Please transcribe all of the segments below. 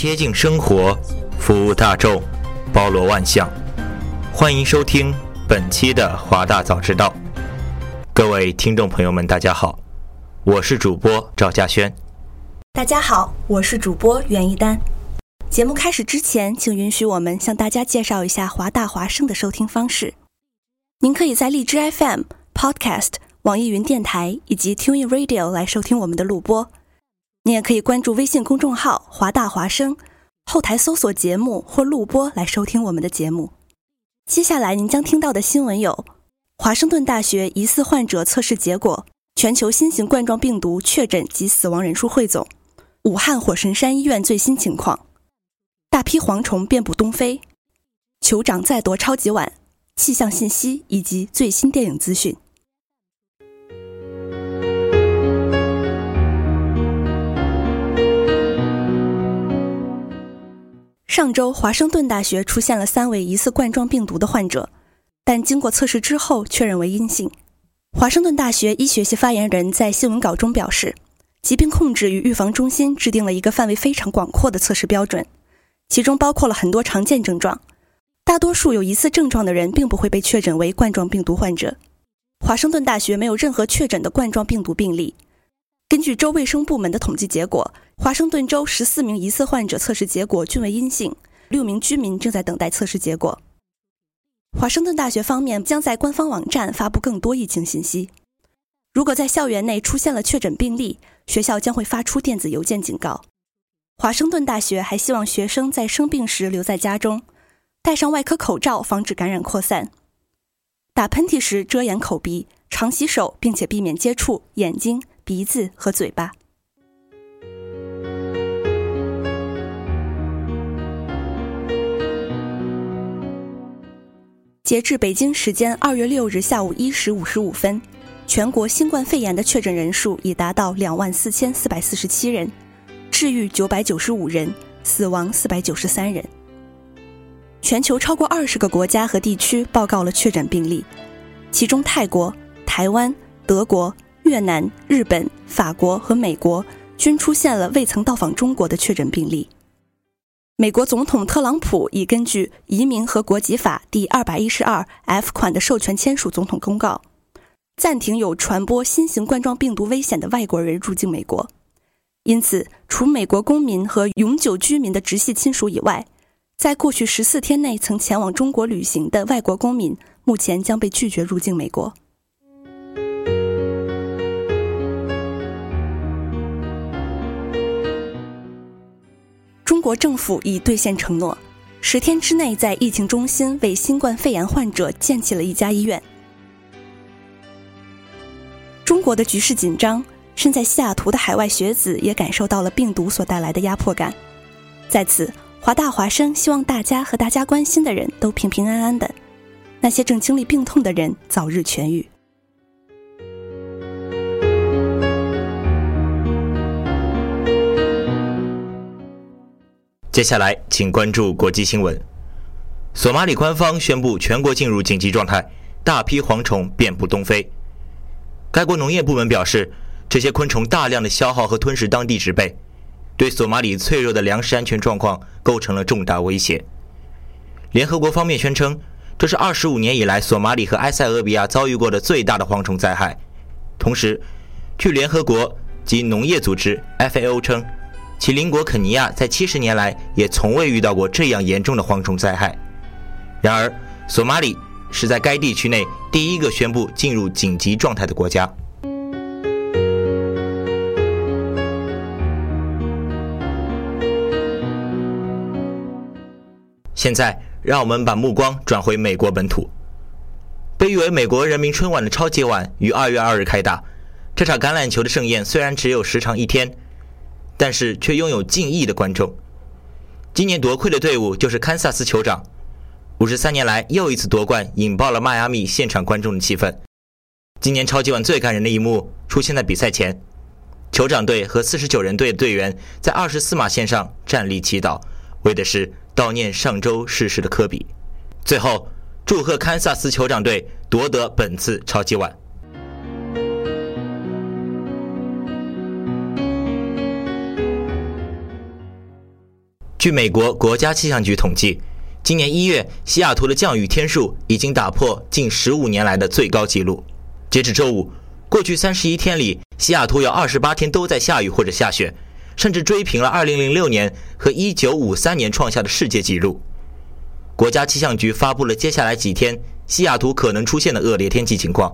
贴近生活，服务大众，包罗万象。欢迎收听本期的华大早知道。各位听众朋友们，大家好，我是主播赵嘉轩。大家好，我是主播袁一丹。节目开始之前，请允许我们向大家介绍一下华大华声的收听方式。您可以在荔枝 FM、Podcast、网易云电台以及 Tune Radio 来收听我们的录播。你也可以关注微信公众号“华大华生”，后台搜索节目或录播来收听我们的节目。接下来您将听到的新闻有：华盛顿大学疑似患者测试结果，全球新型冠状病毒确诊及死亡人数汇总，武汉火神山医院最新情况，大批蝗虫遍布东非，酋长再夺超级碗，气象信息以及最新电影资讯。上周，华盛顿大学出现了三位疑似冠状病毒的患者，但经过测试之后确认为阴性。华盛顿大学医学系发言人在新闻稿中表示，疾病控制与预防中心制定了一个范围非常广阔的测试标准，其中包括了很多常见症状。大多数有疑似症状的人并不会被确诊为冠状病毒患者。华盛顿大学没有任何确诊的冠状病毒病例。根据州卫生部门的统计结果，华盛顿州十四名疑似患者测试结果均为阴性，六名居民正在等待测试结果。华盛顿大学方面将在官方网站发布更多疫情信息。如果在校园内出现了确诊病例，学校将会发出电子邮件警告。华盛顿大学还希望学生在生病时留在家中，戴上外科口罩防止感染扩散，打喷嚏时遮掩口鼻，常洗手，并且避免接触眼睛。鼻子和嘴巴。截至北京时间二月六日下午一时五十五分，全国新冠肺炎的确诊人数已达到两万四千四百四十七人，治愈九百九十五人，死亡四百九十三人。全球超过二十个国家和地区报告了确诊病例，其中泰国、台湾、德国。越南、日本、法国和美国均出现了未曾到访中国的确诊病例。美国总统特朗普已根据《移民和国籍法》第二百一十二 F 款的授权签署总统公告，暂停有传播新型冠状病毒危险的外国人入境美国。因此，除美国公民和永久居民的直系亲属以外，在过去十四天内曾前往中国旅行的外国公民，目前将被拒绝入境美国。国政府已兑现承诺，十天之内在疫情中心为新冠肺炎患者建起了一家医院。中国的局势紧张，身在西雅图的海外学子也感受到了病毒所带来的压迫感。在此，华大华生希望大家和大家关心的人都平平安安的，那些正经历病痛的人早日痊愈。接下来，请关注国际新闻。索马里官方宣布全国进入紧急状态，大批蝗虫遍布东非。该国农业部门表示，这些昆虫大量的消耗和吞噬当地植被，对索马里脆弱的粮食安全状况构成了重大威胁。联合国方面宣称，这是二十五年以来索马里和埃塞俄比亚遭遇过的最大的蝗虫灾害。同时，据联合国及农业组织 FAO 称。其邻国肯尼亚在七十年来也从未遇到过这样严重的蝗虫灾害。然而，索马里是在该地区内第一个宣布进入紧急状态的国家。现在，让我们把目光转回美国本土。被誉为美国人民春晚的超级碗于二月二日开打。这场橄榄球的盛宴虽然只有时长一天，但是却拥有近亿的观众。今年夺魁的队伍就是堪萨斯酋长，五十三年来又一次夺冠，引爆了迈阿密现场观众的气氛。今年超级碗最感人的一幕出现在比赛前，酋长队和四十九人队的队员在二十四码线上站立祈祷，为的是悼念上周逝世的科比。最后，祝贺堪萨斯酋长队夺得本次超级碗。据美国国家气象局统计，今年一月西雅图的降雨天数已经打破近十五年来的最高纪录。截止周五，过去三十一天里，西雅图有二十八天都在下雨或者下雪，甚至追平了二零零六年和一九五三年创下的世界纪录。国家气象局发布了接下来几天西雅图可能出现的恶劣天气情况，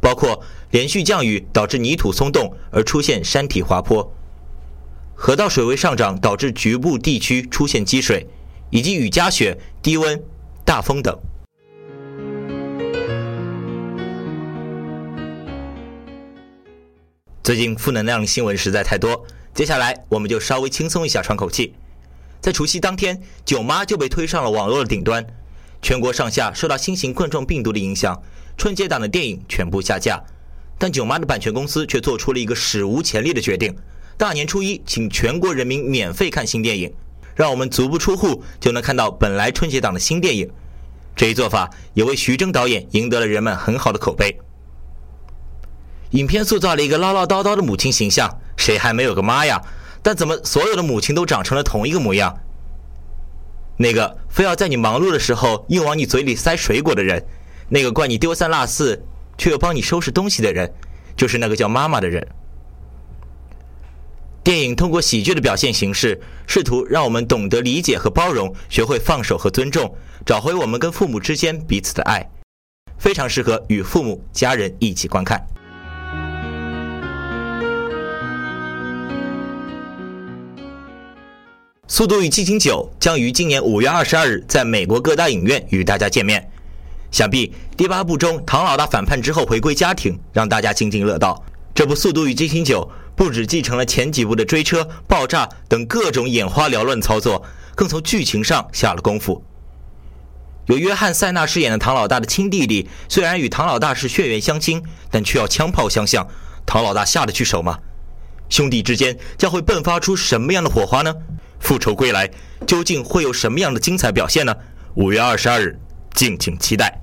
包括连续降雨导致泥土松动而出现山体滑坡。河道水位上涨导致局部地区出现积水，以及雨夹雪、低温、大风等。最近负能量的新闻实在太多，接下来我们就稍微轻松一下，喘口气。在除夕当天，囧妈就被推上了网络的顶端，全国上下受到新型冠状病毒的影响，春节档的电影全部下架，但囧妈的版权公司却做出了一个史无前例的决定。大年初一，请全国人民免费看新电影，让我们足不出户就能看到本来春节档的新电影。这一做法也为徐峥导演赢得了人们很好的口碑。影片塑造了一个唠唠叨叨的母亲形象，谁还没有个妈呀？但怎么所有的母亲都长成了同一个模样？那个非要在你忙碌的时候硬往你嘴里塞水果的人，那个怪你丢三落四却又帮你收拾东西的人，就是那个叫妈妈的人。电影通过喜剧的表现形式，试图让我们懂得理解和包容，学会放手和尊重，找回我们跟父母之间彼此的爱，非常适合与父母、家人一起观看。《速度与激情九》将于今年五月二十二日在美国各大影院与大家见面。想必第八部中唐老大反叛之后回归家庭，让大家津津乐道。这部《速度与激情九》。不只继承了前几部的追车、爆炸等各种眼花缭乱操作，更从剧情上下了功夫。由约翰·塞纳饰演的唐老大的亲弟弟，虽然与唐老大是血缘相亲，但却要枪炮相向，唐老大下得去手吗？兄弟之间将会迸发出什么样的火花呢？复仇归来究竟会有什么样的精彩表现呢？五月二十二日，敬请期待。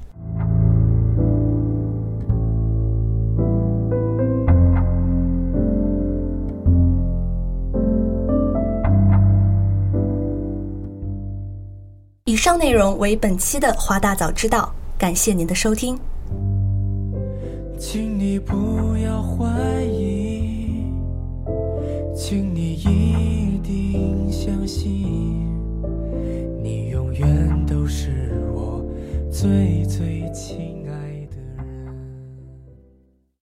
以上内容为本期的华大早知道，感谢您的收听。请你不要怀疑，请你一定相信，你永远都是我最最亲。